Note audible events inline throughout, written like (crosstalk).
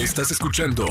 Estás escuchando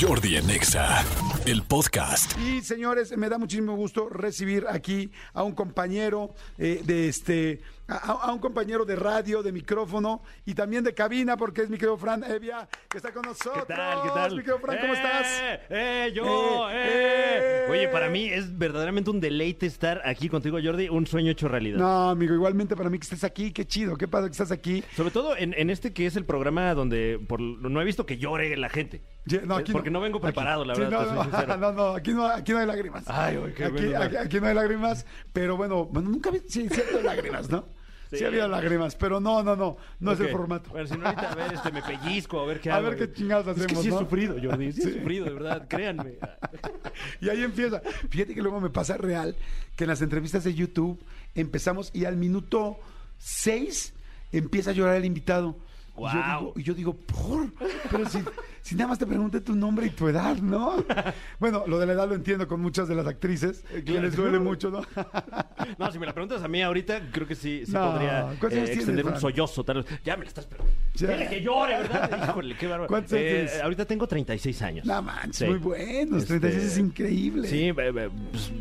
Jordi en Exa, el podcast. Y señores, me da muchísimo gusto recibir aquí a un compañero eh, de este, a, a un compañero de radio, de micrófono y también de cabina, porque es mi querido Fran Evia, que está con nosotros. ¿Qué tal? ¿Qué tal? Mi querido Fran, ¿cómo ¡Eh! estás? ¡Eh! ¡Yo! Eh, ¡Eh! eh. Oye, para mí es verdaderamente un deleite estar aquí contigo, Jordi. Un sueño hecho realidad. No, amigo, igualmente para mí que estés aquí, qué chido, qué padre que estás aquí. Sobre todo en, en este que es el programa donde por, no he visto que llore la gente. Ye- no, aquí Porque no, vengo Aquí. preparado, la Sí, verdad. no, soy no, (laughs) no, no, aquí no, aquí no hay lágrimas. Ay, qué aquí, bueno. aquí, no hay lágrimas, pero bueno, bueno nunca vi, sí, sí lágrimas, ¿no? Sí. Sí. ha habido lágrimas, pero no, no, no, no es el formato. Bueno, si no, ahorita a ver, este, me pellizco, a ver qué (laughs) A hago. ver qué chingados Es que hacemos, sí ¿no? he sufrido, Jordi. Sí, (laughs) Sí. he sufrido, de verdad, créanme. (laughs) Y ahí empieza. Fíjate que luego me pasa real que en las entrevistas de YouTube empezamos y al minuto 6 empieza a llorar el invitado. Y yo digo, y yo digo, ¿por? Pero si, si nada más te pregunté tu nombre y tu edad, ¿no? (laughs) Bueno, lo de la edad lo entiendo con muchas de las actrices, que Claro. les duele mucho, ¿no? (laughs) No, si me la preguntas a mí ahorita, creo que sí, sí No, podría ¿cuántos eh, años tienes, extender un sollozo. Tal vez. Ya me la estás preguntando. Que llore, ¿verdad? (laughs) Híjole, qué bárbaro. ¿Cuántos años Eh, tienes? ahorita tengo 36 años. No manches, Sí. muy buenos. Este, 36 es increíble. Sí, eh, eh, pues,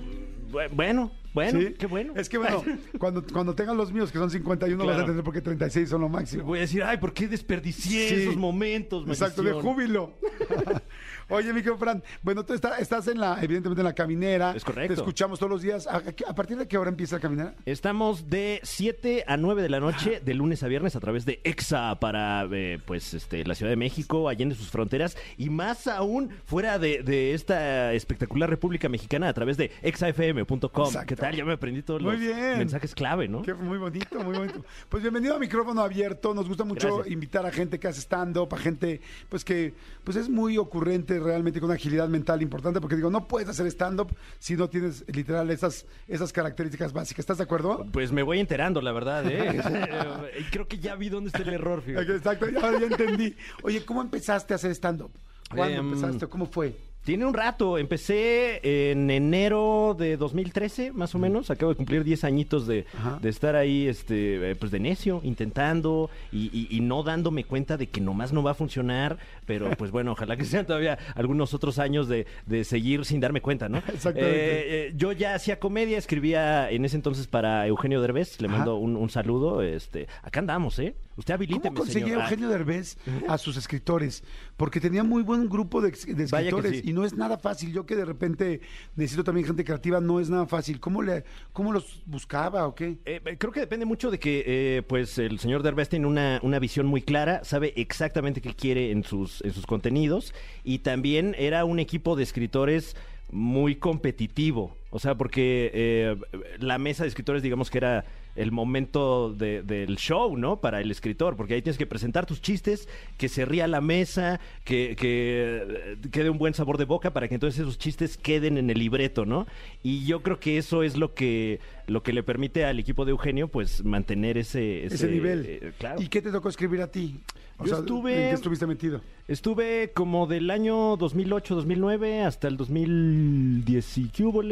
bu- bueno, bueno, ¿Sí? qué bueno. Es que bueno, (laughs) cuando, cuando tengan los míos, que son 51, vas a Claro. entender por qué 36 son lo máximo. Voy a decir, ay, ¿por qué desperdicié Sí. esos momentos? Exacto, de júbilo. (laughs) Oye, mi querido Fran, bueno, tú está- estás en la, evidentemente en la caminera. Es correcto. Te escuchamos todos los días. ¿A, partir de qué hora empieza la caminera? Estamos de 7 a 9 de la noche, de lunes a viernes, a través de EXA para eh, pues este la Ciudad de México, allende sus fronteras, y más aún fuera de, de esta espectacular República Mexicana a través de exafm.com. Exacto. ¿Qué tal? Ya me aprendí todos Muy los bien. mensajes clave, ¿no? Qué muy bonito, muy bonito. Pues bienvenido a Micrófono Abierto. Nos gusta mucho Gracias. invitar a gente que hace stand-up, a gente pues que pues es muy ocurrente realmente con una agilidad mental importante, porque digo, no puedes hacer stand-up si no tienes literal esas, esas características básicas. ¿Estás de acuerdo? Pues me voy enterando, la verdad, ¿eh? Y (laughs) (laughs) Creo que ya vi dónde está el error, fíjate. Exacto, ya, ya entendí. Oye, ¿cómo empezaste a hacer stand-up? ¿Cuándo Em, empezaste? ¿Cómo fue? Tiene un rato, empecé en enero de 2013, más o menos. Acabo de cumplir 10 añitos de, estar ahí, este, eh, pues de necio, intentando y, y- y no dándome cuenta de que nomás no va a funcionar. Pero (laughs) pues bueno, ojalá que sean todavía algunos otros años de, de seguir sin darme cuenta, ¿no? (laughs) Exactamente. Eh, eh, yo ya hacía comedia, escribía en ese entonces para Eugenio Derbez. Le mando un, un saludo. Este, acá andamos, ¿eh? Usted habilíteme, ¿Cómo conseguía. Ah, Eugenio Derbez a sus escritores? Porque tenía muy buen grupo de, de escritores. Y no es nada fácil. Yo que de repente necesito también gente creativa, no es nada fácil. ¿Cómo, le, cómo los buscaba o qué? Eh, eh, creo que depende mucho de que eh, pues el señor Derbez tiene una, una visión muy clara, sabe exactamente qué quiere en sus, en sus contenidos y también era un equipo de escritores muy competitivo. O sea, porque la mesa de escritores, digamos que era el momento de- del show, ¿no? Para el escritor, porque ahí tienes que presentar tus chistes, que se ría la mesa, que, que quede un buen sabor de boca para que entonces esos chistes queden en el libreto, ¿no? Y yo creo que eso es lo que, lo que le permite al equipo de Eugenio, pues, mantener ese... Ese nivel. eh, claro. ¿Y qué te tocó escribir a ti? Yo estuve- ¿En qué estuviste metido? Estuve como del año 2008-2009 hasta el 2010 y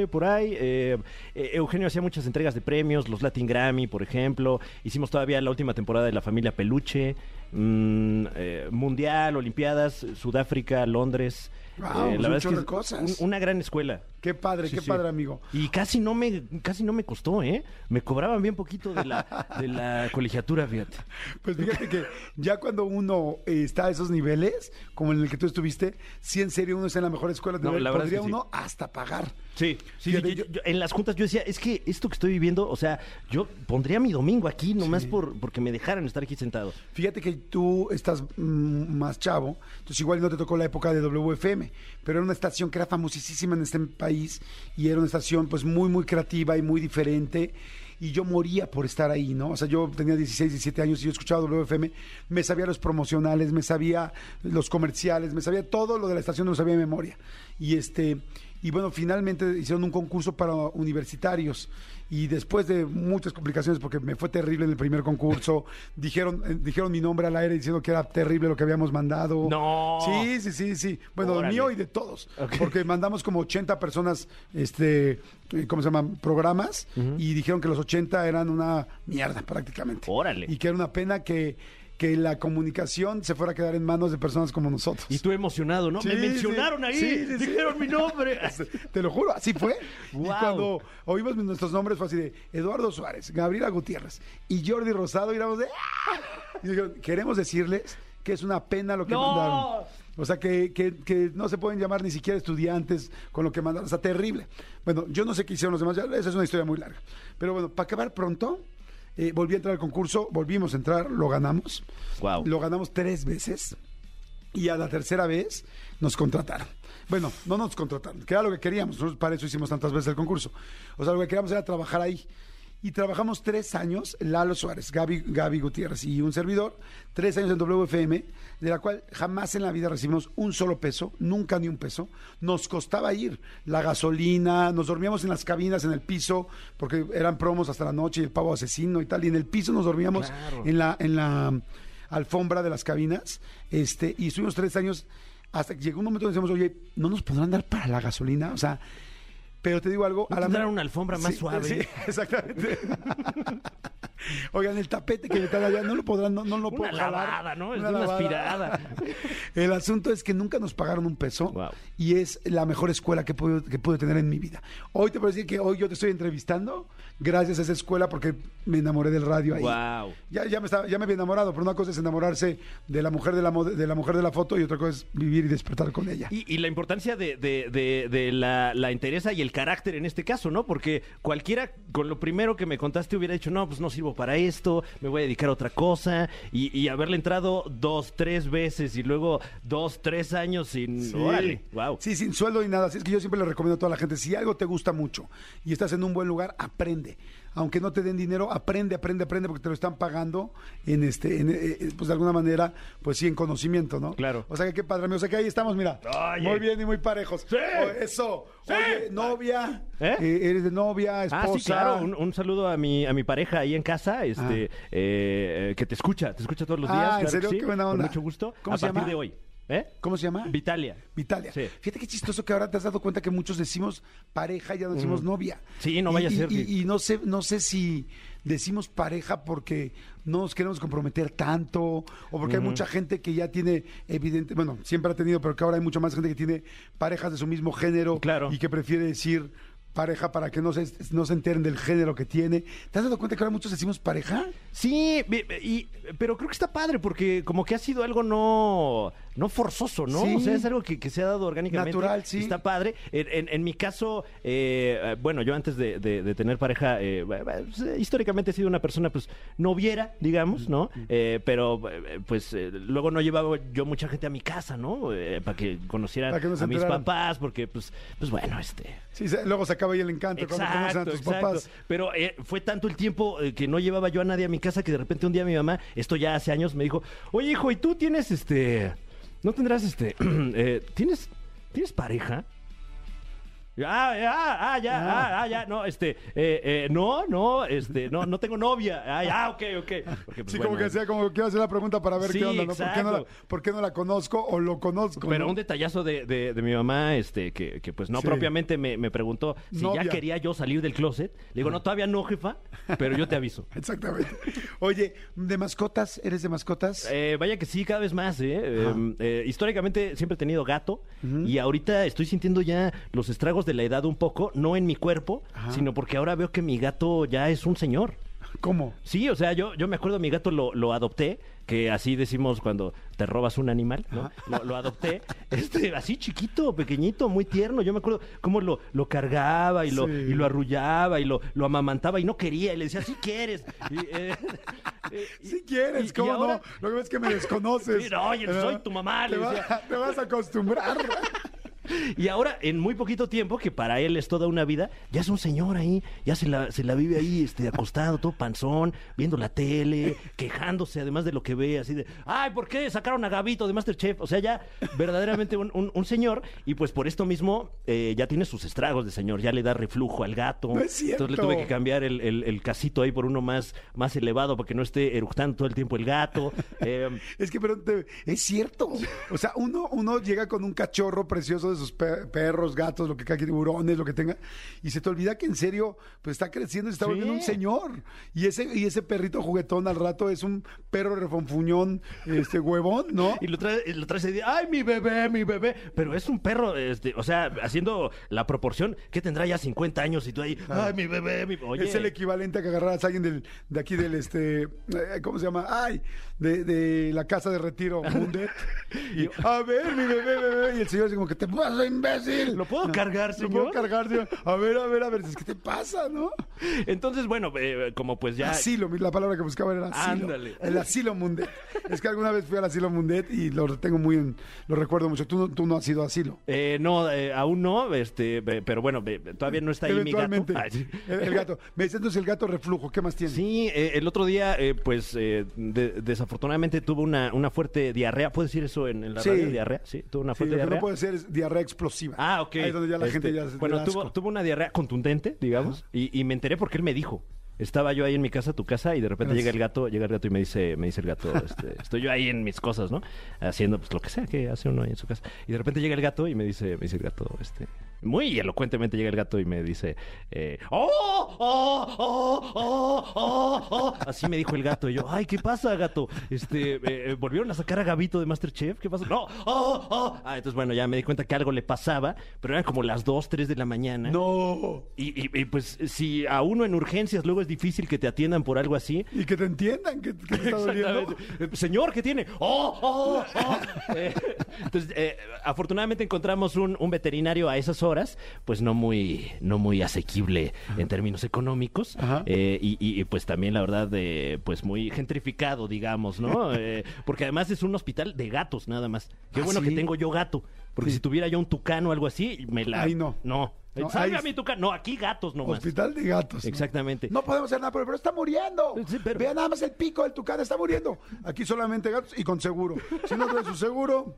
por ahí. Eh, eh, Eugenio hacía muchas entregas de premios, los Latin Grammy, por ejemplo. Hicimos todavía la última temporada de La Familia Peluche, mm, eh, Mundial, Olimpiadas, Sudáfrica, Londres. Guau, pues un chorro de cosas. un- una gran escuela. Qué padre, Sí, qué sí. padre, amigo. Y casi no me casi no me costó, ¿eh? Me cobraban bien poquito de la, de la (laughs) colegiatura, fíjate. Pues fíjate que ya cuando uno eh, está a esos niveles, como en el que tú estuviste, sí en serio uno está en la mejor escuela, de No, la verdad es podría sí. uno hasta pagar. Sí, sí, Fíjate, sí, yo- yo- yo- en las juntas yo decía, es que esto que estoy viviendo, o sea, yo pondría mi domingo aquí nomás por porque me dejaran estar aquí sentado. Fíjate que tú estás mm, más chavo, entonces igual no te tocó la época de WFM, pero era una estación que era famosísima en este país y era una estación pues muy, muy creativa y muy diferente. Y yo moría por estar ahí, ¿no? O sea, yo tenía 16, 17 años y yo escuchaba WFM, me sabía los promocionales, me sabía los comerciales, me sabía todo lo de la estación, no lo sabía memoria. Y este, y bueno, finalmente hicieron un concurso para universitarios y después de muchas complicaciones porque me fue terrible en el primer concurso, (laughs) dijeron eh, dijeron mi nombre al aire diciendo que era terrible lo que habíamos mandado. No. Sí, sí, sí, sí. Bueno, Órale. mío y de todos, porque mandamos como 80 personas este eh, ¿cómo se llaman? programas y dijeron que los 80 eran una mierda prácticamente. Órale. Y que era una pena que que la comunicación se fuera a quedar en manos de personas como nosotros. Y tú emocionado, ¿no? Sí, Me mencionaron ahí, Sí, sí, sí. dijeron mi nombre. (laughs) Te lo juro, así fue. Y cuando oímos nuestros nombres fue así de Eduardo Suárez, Gabriela Gutiérrez y Jordi Rosado, y éramos de... ¡ah! Y dijeron, queremos decirles que es una pena lo que ¡No! mandaron. O sea, que, que- que no se pueden llamar ni siquiera estudiantes con lo que mandaron. O sea, terrible. Bueno, yo no sé qué hicieron los demás, ya, esa es una historia muy larga. Pero bueno, para acabar pronto, eh, volví a entrar al concurso, volvimos a entrar, lo ganamos. Guau. Lo ganamos tres veces y a la tercera vez nos contrataron. Bueno, no nos contrataron, que era lo que queríamos. Nosotros para eso hicimos tantas veces el concurso. O sea, lo que queríamos era trabajar ahí. Y trabajamos tres años, Lalo Suárez, Gaby, Gaby Gutiérrez y un servidor, tres años en WFM, de la cual jamás en la vida recibimos un solo peso, nunca ni un peso. Nos costaba ir, la gasolina, nos dormíamos en las cabinas, en el piso, porque eran promos hasta la noche y el pavo asesino y tal, y en el piso nos dormíamos Claro. en la, en la alfombra de las cabinas, este, y estuvimos tres años hasta que llegó un momento donde decíamos, oye, ¿no nos podrán dar para la gasolina? O sea, pero te digo algo. ¿No tendrán una alfombra más suave? Sí, (laughs) exactamente. (laughs) Oigan, el tapete que le están allá, no lo podrán, no, no lo Una puedo jalar. lavada, ¿no? Es Una una aspirada. (laughs) El asunto es que nunca nos pagaron un peso Wow. y es la mejor escuela que puedo, que pude tener en mi vida. Hoy te puedo decir que hoy yo te estoy entrevistando gracias a esa escuela porque me enamoré del radio ahí. Wow. Ya, ya, me estaba, ya me había enamorado, pero una cosa es enamorarse de la mujer de la, de la mujer de la foto y otra cosa es vivir y despertar con ella. Y, y la importancia de, de- de- de la, la entereza y el carácter en este caso, ¿no? Porque cualquiera con lo primero que me contaste hubiera dicho, no, pues no sirvo para esto, me voy a dedicar a otra cosa. Y, y haberle entrado dos, tres veces y luego dos, tres años sin... Órale, wow. Sí, sin sueldo ni nada. Así es que yo siempre le recomiendo a toda la gente, si algo te gusta mucho y estás en un buen lugar, aprende. Aunque no te den dinero, aprende, aprende, aprende, porque te lo están pagando en este, en, eh, eh, pues de alguna manera, pues sí, en conocimiento, ¿no? Claro. O sea que qué padre, amigo. O sea que ahí estamos, mira. Oye. Muy bien y muy parejos. Sí. O- eso. Sí. Oye, novia. ¿Eh? eh, eres de novia, esposa. Ah, sí, claro. Un, un saludo a mi, a mi pareja ahí en casa, este, eh, eh, que te escucha, te escucha todos los Ah, días. ¿en claro que serio? sí, Qué buena Con onda. mucho gusto. ¿Cómo a se partir llama? de hoy. ¿Eh? ¿Cómo se llama? Vitalia. Vitalia. Sí. Fíjate qué chistoso que ahora te has dado cuenta que muchos decimos pareja y ya no decimos novia. Sí, no Y- vaya a y- ser Y, que- y no sé, no sé si decimos pareja porque no nos queremos comprometer tanto o porque hay mucha gente que ya tiene evidente, bueno, siempre ha tenido, pero que ahora hay mucha más gente que tiene parejas de su mismo género Claro. y que prefiere decir pareja para que no se, no se enteren del género que tiene. ¿Te has dado cuenta que ahora muchos decimos pareja? Sí, y, pero creo que está padre porque como que ha sido algo no, no forzoso, ¿no? Sí. O sea, es algo que, que se ha dado orgánicamente. Natural, sí. Está padre. En, en- en mi caso, eh, bueno, yo antes de, de- de tener pareja, eh, pues, eh, históricamente he sido una persona, pues, noviera, digamos, ¿no? Eh, pero, eh, pues, luego no llevaba yo mucha gente a mi casa, ¿no? Para que conocieran Para que a mis papás, porque, pues, pues bueno, este... Sí, luego se acaba ahí el encanto cuando conocen a Exacto, tus exacto. papás. Pero fue tanto el tiempo que no llevaba yo a nadie a mi casa que de repente un día mi mamá, esto ya hace años, me dijo, oye hijo, ¿y tú tienes este, no tendrás este, (clears throat) eh, tienes, tienes pareja? Ah, ah, ah, ya, ah, ah, ya, no, este, eh, eh, no, no, este, no, no tengo novia. Ah, ya, ok, ok. Porque, pues, Sí, como que sea, como quiero hacer la pregunta para ver Sí, qué onda, ¿no? ¿Por qué no, la, por qué no la conozco o lo conozco? Pero ¿no? un detallazo de, de- de mi mamá, este, que, que, pues no Sí. propiamente me, me preguntó si Novia. ya quería yo salir del closet. Le digo, no, todavía no, jefa, pero yo te aviso. (laughs) Exactamente. Oye, ¿de mascotas? ¿Eres de mascotas? Eh, vaya que sí, cada vez más. ¿eh? Eh, eh, históricamente siempre he tenido gato y ahorita estoy sintiendo ya los estragos de la edad un poco, no en mi cuerpo, Ajá. sino porque ahora veo que mi gato ya es un señor. (laughs) ¿Cómo? Sí, o sea, yo, yo me acuerdo, mi gato lo, lo adopté, que así decimos cuando te robas un animal, ¿no? Lo, lo adopté, (laughs) este, así chiquito, pequeñito, muy tierno. Yo me acuerdo cómo lo, lo cargaba y lo, Sí. y lo arrullaba y lo, lo amamantaba y no quería. Y le decía, sí quieres. Y, eh, (laughs) eh, y- Si quieres, y- y ¿cómo ahora- no? Lo que pasa es que me desconoces. No, oye, soy tu mamá, Te, le decía. te vas a acostumbrar. Y ahora, en muy poquito tiempo, que para él es toda una vida, ya es un señor ahí, ya se la, se la vive ahí, este, acostado, todo panzón, viendo la tele, quejándose además de lo que ve, así de, ay, ¿por qué sacaron a Gabito de Masterchef? O sea, ya verdaderamente un, un- un señor, y pues por esto mismo eh, ya tiene sus estragos de señor, ya le da reflujo al gato. No es cierto. Entonces le tuve que cambiar el, el- el casito ahí por uno más, más elevado para que no esté eructando todo el tiempo el gato. (laughs) Eh, Es que, pero te- es cierto. O sea, uno, uno llega con un cachorro precioso de sus pe- perros, gatos, lo que caiga, tiburones, lo que tenga, y se te olvida que en serio, pues está creciendo y se está Sí. volviendo un señor. Y ese, y ese perrito juguetón al rato es un perro refonfuñón, este huevón, ¿no? (laughs) Y lo trae, y lo traes y dice, ay, mi bebé, mi bebé. Pero es un perro, este, o sea, haciendo la proporción, que tendrá ya 50 años y tú ahí, ay, mi bebé, mi Oye, Es el equivalente a que agarraras a alguien del, de aquí del este, eh, ¿cómo se llama? Ay, de, de la casa de retiro, (laughs) Mundet. Y, a ver, mi bebé, bebé. Y el señor dice como que te imbécil. ¿Lo puedo cargar, ¿Lo señor? puedo cargar, señor? A ver, a ver, a ver, ¿qué te pasa, no? Entonces, bueno, eh, como pues ya... Asilo, la palabra que buscaba era asilo. Ándale. El asilo Mundet. Es que alguna vez fui al asilo Mundet y lo tengo muy en, lo recuerdo mucho. Tú, no- tú no has ido a asilo. Eh, no, eh, aún no, este, pero bueno, todavía no está ahí mi gato. Ay, sí. el, el gato. Me dice entonces el gato reflujo. ¿Qué más tiene? Sí, eh, el otro día, pues de- desafortunadamente tuvo una, una fuerte diarrea. ¿Puedes decir eso en, en la Sí. radio? ¿Diarrea? Sí, tuvo una Sí, fuerte lo que no puede ser es diarrea explosiva. Ah, ok. Ahí es donde ya la Este, gente ya se Bueno, tuvo, tuvo una diarrea contundente, digamos, y, y me enteré porque él me dijo. Estaba yo ahí en mi casa, tu casa, y de repente Gracias. llega el gato, llega el gato y me dice, me dice el gato, este, (laughs) estoy yo ahí en mis cosas, ¿no? Haciendo pues lo que sea que hace uno ahí en su casa. Y de repente llega el gato y me dice, me dice el gato, este, muy elocuentemente llega el gato y me dice, eh, ¡Oh! ¡Oh! ¡Oh! ¡Oh! ¡Oh! ¡Oh! Así me dijo el gato. Y yo, ay, ¿qué pasa, gato? Este, eh, eh, ¿volvieron a sacar a Gabito de Masterchef? ¿Qué pasa? No, ¡Oh! ¡Oh! Ah, entonces, bueno, ya me di cuenta que algo le pasaba, pero eran como las 2, 3 de la mañana. No. Y, y- y, pues si a uno en urgencias luego es difícil que te atiendan por algo así. Y que te entiendan que, que te está doliendo. Eh, Señor, ¿qué tiene? ¡Oh, oh, oh! (laughs) Eh, entonces, eh, afortunadamente encontramos un, un veterinario a esas horas, pues no muy, no muy asequible en términos económicos. Ajá. eh, y, pues también, la verdad, eh, pues muy gentrificado, digamos, ¿no? (laughs) Eh, porque además es un hospital de gatos, nada más. Qué ¿Ah, bueno sí? que tengo yo gato. Porque Sí. si tuviera yo un tucano o algo así, me la. Ahí no. No. No, Salga mi tucano. No, aquí gatos nomás. Hospital de gatos. Exactamente. No podemos hacer nada, pero, pero está muriendo. Sí, pero- Vea nada más el pico del tucán, está muriendo. Aquí solamente gatos y con seguro. Si no trae su seguro,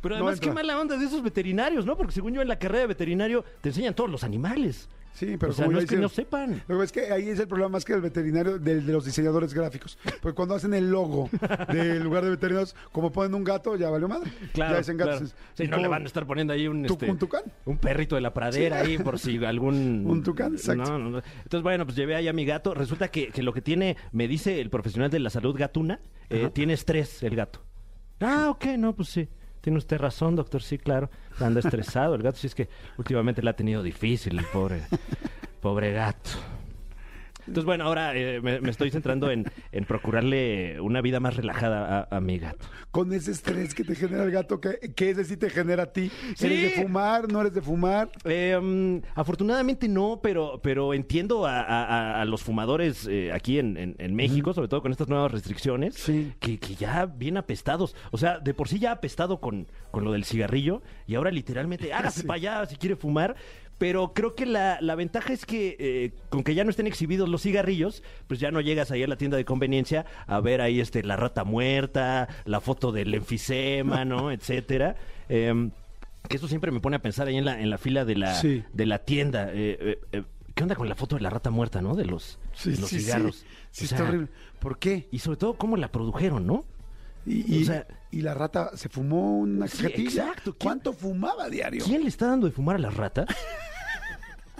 Pero No además, qué mala onda de esos veterinarios, ¿no? Porque según yo en la carrera de veterinario te enseñan todos los animales. sí, pero o sea, como no es que no sepan. Lo que es que ahí es el problema más que el veterinario del- de, los diseñadores gráficos. Porque cuando hacen el logo del lugar de veterinarios, como ponen un gato, ya valió madre. Claro, ya dicen gatos. claro. Sí, no le van a estar poniendo ahí un, Tu- este, un tucán. un perrito de la pradera ahí por si algún... Un tucán, exacto. No, no, no. Entonces, bueno, pues llevé ahí a mi gato. Resulta que, que lo que tiene, me dice el profesional de la salud gatuna, eh, tiene estrés el gato. Ah, ok, no, pues sí. Tiene usted razón, doctor, sí, claro. Anda estresado el gato, sí es que últimamente le ha tenido difícil el pobre, pobre gato. Entonces, bueno, ahora eh, me, me estoy centrando en, en procurarle una vida más relajada a, a mi gato. Con ese estrés que te genera el gato, que, que ese sí te genera a ti. Sí. ¿Eres de fumar? ¿No eres de fumar? Eh, afortunadamente no, pero, pero entiendo a, a- los fumadores eh, aquí en, en- en México, sobre todo con estas nuevas restricciones, Sí. que, que ya bien apestados. O sea, de por sí ya apestado con, con lo del cigarrillo y ahora literalmente (laughs) hágase Sí. para allá si quiere fumar. Pero creo que la, la ventaja es que eh, con que ya no estén exhibidos los cigarrillos, pues ya no llegas ahí a la tienda de conveniencia a ver ahí este la rata muerta, la foto del enfisema, (laughs) ¿no? Etcétera. Em, que eso siempre me pone a pensar ahí en la, en la fila de la, Sí. de la tienda. Eh, eh, eh, ¿Qué onda con la foto de la rata muerta, no? De los, Sí, de los sí, cigarros. sí. Sí, O está sea, horrible. ¿Por qué? Y sobre todo, cómo la produjeron, ¿no? Y, y- O sea- y la rata se fumó una Sí, exacto. ¿Quién- ¿Cuánto fumaba a diario? ¿Quién le está dando de fumar a las ratas?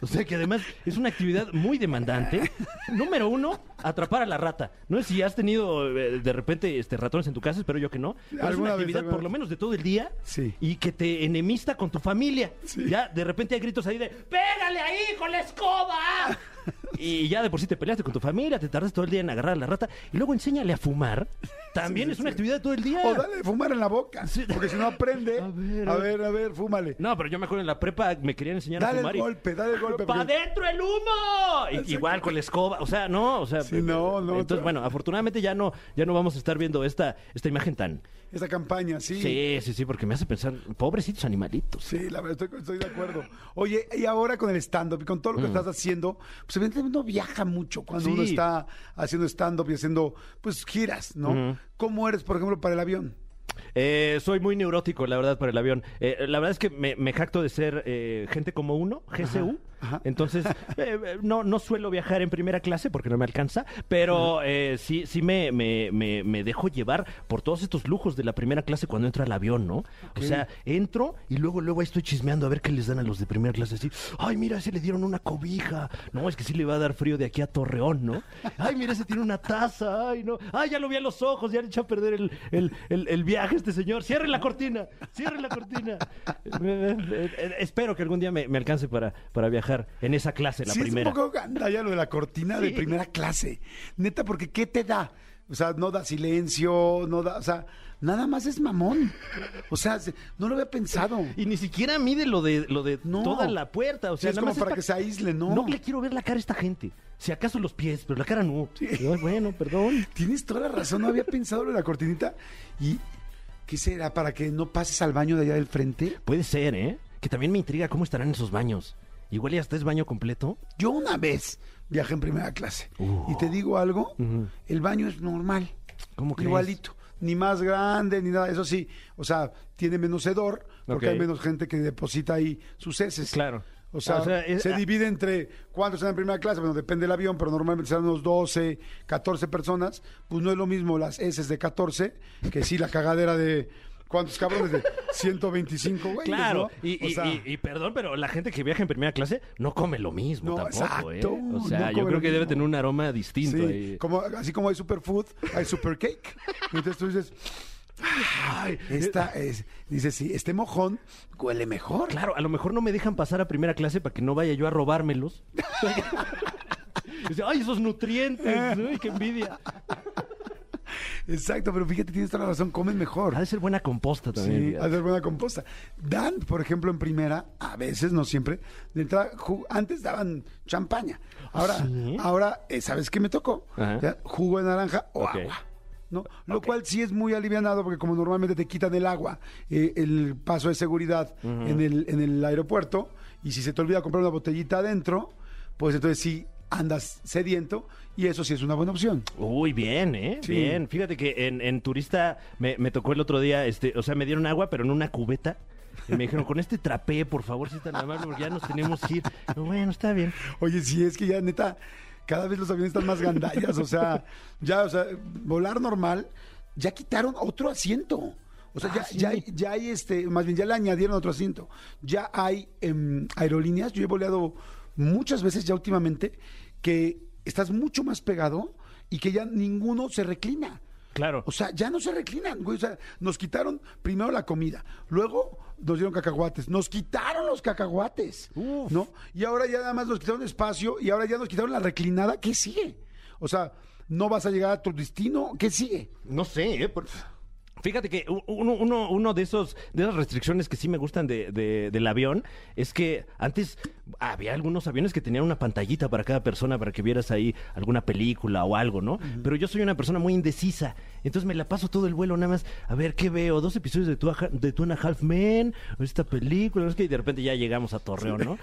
O sea que además es una actividad muy demandante. Número uno, atrapar a la rata. No sé si has tenido eh, de repente este ratones en tu casa, espero yo que no. Pero es una actividad por lo menos de todo el día Sí. y que te enemista con tu familia. Sí. Ya de repente hay gritos ahí de ¡Pégale ahí con la escoba! Y ya de por sí te peleaste con tu familia, te tardas todo el día en agarrar a la rata y luego enséñale a fumar. También Sí, es una sí. actividad de todo el día. O dale de fumar en la boca. Porque si no aprende. A (laughs) A ver, ver, a a ver. ver, fúmale. No, pero yo me acuerdo en la prepa me querían enseñar a Dale fumar el y- golpe, dale el golpe. ¡Pa' porque- adentro el humo! Y- igual con la escoba, o sea, no, o sea, Sí, no, no, Entonces, no. bueno, afortunadamente ya no, ya no vamos a estar viendo esta, esta imagen tan. Esa campaña, sí. Sí, sí, sí, porque me hace pensar, pobrecitos animalitos. Sí, la verdad, estoy, estoy de acuerdo. Oye, y ahora con el stand-up y con todo lo que estás haciendo, pues evidentemente uno viaja mucho cuando Mm. Sí. uno está haciendo stand-up y haciendo, pues, giras, ¿no? ¿Cómo eres, por ejemplo, para el avión? Eh, soy muy neurótico, la verdad, para el avión. Eh, la verdad es que me, me jacto de ser eh, gente como uno, GCU. Entonces, (laughs) eh, eh, no, no suelo viajar en primera clase porque no me alcanza, pero eh, sí, sí me, me, me, me dejo llevar por todos estos lujos de la primera clase cuando entro al avión, ¿no? O sea, entro y luego, luego ahí estoy chismeando a ver qué les dan a los de primera clase. Así, ay, mira, se le dieron una cobija. No, es que sí le va a dar frío de aquí a Torreón, ¿no? Ay, mira, ese tiene una taza. Ay, no. Ay, ya lo vi a los ojos, ya le echó a perder el, el, el, el viaje este señor. Cierre la cortina, cierre la cortina. (laughs) Eh, espero que algún día me, me alcance para, para viajar en esa clase, la sí, primera. es un poco gandalla lo de la cortina de primera clase. Neta, porque ¿qué te da? O sea, no da silencio, no da, o sea, nada más es mamón. O sea, se- no lo había pensado. Y ni siquiera mide lo de, lo de No. toda la puerta. O Sí, sea, es nada como más para que se aísle, ¿no? No le quiero ver la cara a esta gente. Si acaso los pies, pero la cara no. Bueno, perdón. Tienes toda la razón, no había pensado lo de la cortinita. ¿Y qué será? ¿Para que no pases al baño de allá del frente? Puede ser, ¿eh? Que también me intriga cómo estarán esos baños. Igual ya hasta es baño completo. Yo una vez viajé en primera clase. Uh. Y te digo algo, el baño es normal. ¿Cómo crees? Igualito. Ni más grande, ni nada. Eso sí, o sea, tiene menos hedor, porque hay menos gente que deposita ahí sus heces. Claro. O sea, O sea, es- se ah. divide entre cuántos están en primera clase, bueno, depende del avión, pero normalmente serán unos 12, 14 personas. Pues no es lo mismo las heces de 14 que sí la cagadera de. ¿Cuántos cabrones? De 125, güey. Claro, y, O y- sea, y- y perdón, pero la gente que viaja en primera clase no come lo mismo No, tampoco, exacto, ¿eh? O sea, yo creo que debe tener un aroma distinto. Sí, ahí. como, así como hay superfood, hay supercake. Entonces tú dices, ay, esta es, dices, sí, este mojón huele mejor. Claro, a lo mejor no me dejan pasar a primera clase para que no vaya yo a robármelos. (laughs) Dice, ay, esos nutrientes, (laughs) uy, qué envidia. Exacto, pero fíjate, tienes toda la razón, comen mejor. Ha de ser buena composta también. Sí, fíjate. hacer buena composta. Dan, por ejemplo, en primera, a veces, no siempre, de entrada, antes daban champaña. Ahora, ¿Sí? ahora eh, ¿sabes qué me tocó? Jugo de naranja o agua. ¿no? Lo cual sí es muy alivianado porque como normalmente te quitan el agua, eh, el paso de seguridad en, el, en el aeropuerto, y si se te olvida comprar una botellita adentro, pues entonces sí andas sediento y eso sí es una buena opción. Uy, bien, ¿eh? Sí. Bien. Fíjate que en, en turista me, me tocó el otro día, este, o sea, me dieron agua, pero en una cubeta. Y me dijeron, con este trapé, por favor, si es tan amable, porque ya nos tenemos que ir. Yo, bueno, está bien. Oye, sí, es que ya neta, cada vez los aviones están más gandallas, o sea, ya, o sea, volar normal, ya quitaron otro asiento. O sea, Ah, ya, sí. ya, hay, ya hay este, más bien ya le añadieron otro asiento. Ya hay em, aerolíneas, yo he voleado muchas veces ya últimamente, que estás mucho más pegado y que ya ninguno se reclina. Claro. O sea, ya no se reclinan, güey. O sea, nos quitaron primero la comida, luego nos dieron cacahuates, nos quitaron los cacahuates, Uf. ¿no? Y ahora ya nada más nos quitaron espacio y ahora ya nos quitaron la reclinada. ¿Qué sigue? O sea, no vas a llegar a tu destino. ¿Qué sigue? No sé, ¿eh? Por- Fíjate que uno, uno, uno de esos de esas restricciones que sí me gustan de, de- del avión es que antes había algunos aviones que tenían una pantallita para cada persona para que vieras ahí alguna película o algo, ¿no? Pero yo soy una persona muy indecisa, entonces me la paso todo el vuelo nada más a ver qué veo, dos episodios de Two, and a- de Two and a Half Men, o esta película, qué, y de repente ya llegamos a Torreón, ¿no?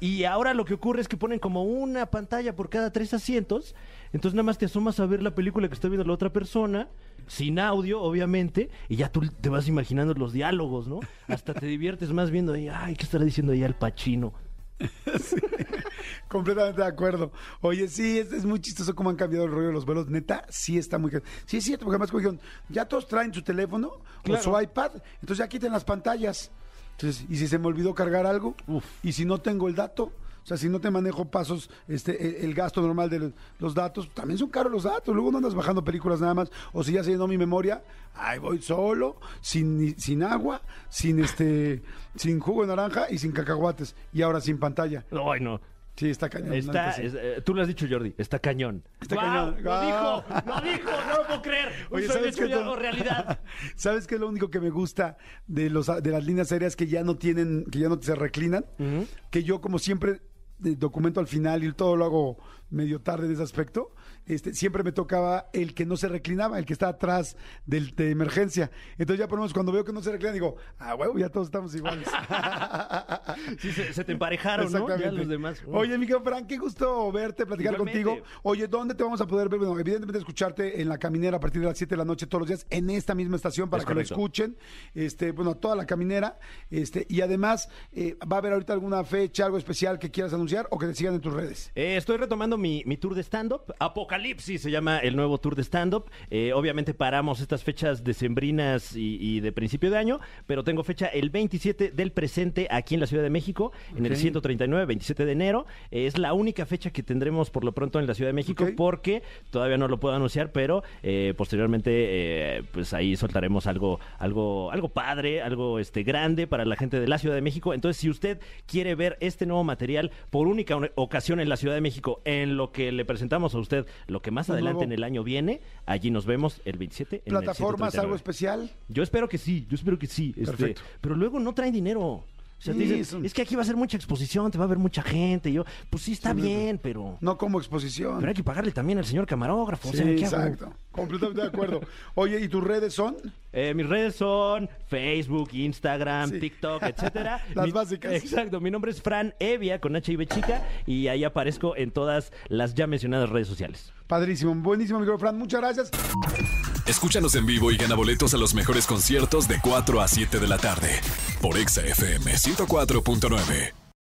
Y ahora lo que ocurre es que ponen como una pantalla por cada tres asientos, entonces nada más te asomas a ver la película que está viendo la otra persona, sin audio, obviamente, y ya tú te vas imaginando los diálogos, ¿no? Hasta te diviertes más viendo ahí, ay, ¿qué estará diciendo ahí al Pachino? (laughs) Completamente de acuerdo. Oye, sí, es, es muy chistoso cómo han cambiado el rollo de los vuelos. Neta, sí está muy... Sí, es cierto, porque además como dijeron, ya todos traen su teléfono Claro. o su iPad, entonces ya quiten las pantallas. Entonces, y si se me olvidó cargar algo, Uf. y si no tengo el dato, sea, si no te manejo pasos, este, el, el gasto normal de los, los datos, también son caros los datos. Luego no andas bajando películas nada más, o si ya se llenó mi memoria, ahí voy solo, sin, sin agua, sin este, sin jugo de naranja y sin cacahuates, y ahora sin pantalla. Ay, no. Sí, está cañón. Está, sí. es- eh, tú lo has dicho, Jordi, está cañón. Está cañón. Lo dijo, lo (laughs) dijo, no lo puedo creer. Oye, sueño ¿sabes hecho qué? ya algo realidad. (laughs) ¿Sabes qué es lo único que me gusta de los de las líneas aéreas que ya no tienen, que ya no se reclinan? Que yo como siempre documento al final y todo lo hago medio tarde en ese aspecto, este, siempre me tocaba el que no se reclinaba, el que está atrás del de emergencia. Entonces ya por lo menos cuando veo que no se reclina digo, ah, huevo, ya todos estamos iguales. (laughs) Sí, se, se te emparejaron, ¿no? Ya los demás. Oye, Miguel Frank, qué gusto verte, platicar Igualmente. contigo. Oye, ¿dónde te vamos a poder ver? Bueno, evidentemente escucharte en la caminera a partir de las 7 de la noche todos los días en esta misma estación para Es que correcto. lo escuchen. Este, bueno, toda la caminera. Este, y además, eh, ¿va a haber ahorita alguna fecha, algo especial que quieras anunciar? anunciar o que te sigan en tus redes? Eh, estoy retomando mi, mi tour de stand-up. Apocalipsis se llama el nuevo tour de stand-up. Eh, obviamente paramos estas fechas decembrinas y, y de principio de año, pero tengo fecha el 27 del presente aquí en la Ciudad de México, en el Ok. 139, 27 de enero. Eh, es la única fecha que tendremos por lo pronto en la Ciudad de México Ok. porque todavía no lo puedo anunciar, pero eh, posteriormente eh, pues ahí soltaremos algo, algo, algo padre, algo este grande para la gente de la Ciudad de México. Entonces, si usted quiere ver este nuevo material por única o- ocasión en la Ciudad de México, en lo que le presentamos a usted, lo que más adelante nuevo. en el año viene, allí nos vemos el 27 en ¿Plataformas, 139. algo especial? Yo espero que sí, yo espero que sí. este, Perfecto. pero luego no traen dinero. O sea, te Sí, dicen, son- es que aquí va a ser mucha exposición, te va a ver mucha gente. Y yo, pues sí, está Sí, bien, pero, No como exposición. pero hay que pagarle también al señor camarógrafo. o sea, ¿qué hago? exacto. Completamente de acuerdo. Oye, ¿y tus redes son? Eh, mis redes son Facebook, Instagram, Sí. TikTok, etcétera. (laughs) Las Mi- básicas. Exacto. Mi nombre es Fran Evia con H y B chica y ahí aparezco en todas las ya mencionadas redes sociales. Padrísimo, buenísimo, mi Fran. Muchas gracias. Escúchanos en vivo y gana boletos a los mejores conciertos de 4 a 7 de la tarde por Exa FM 104.9.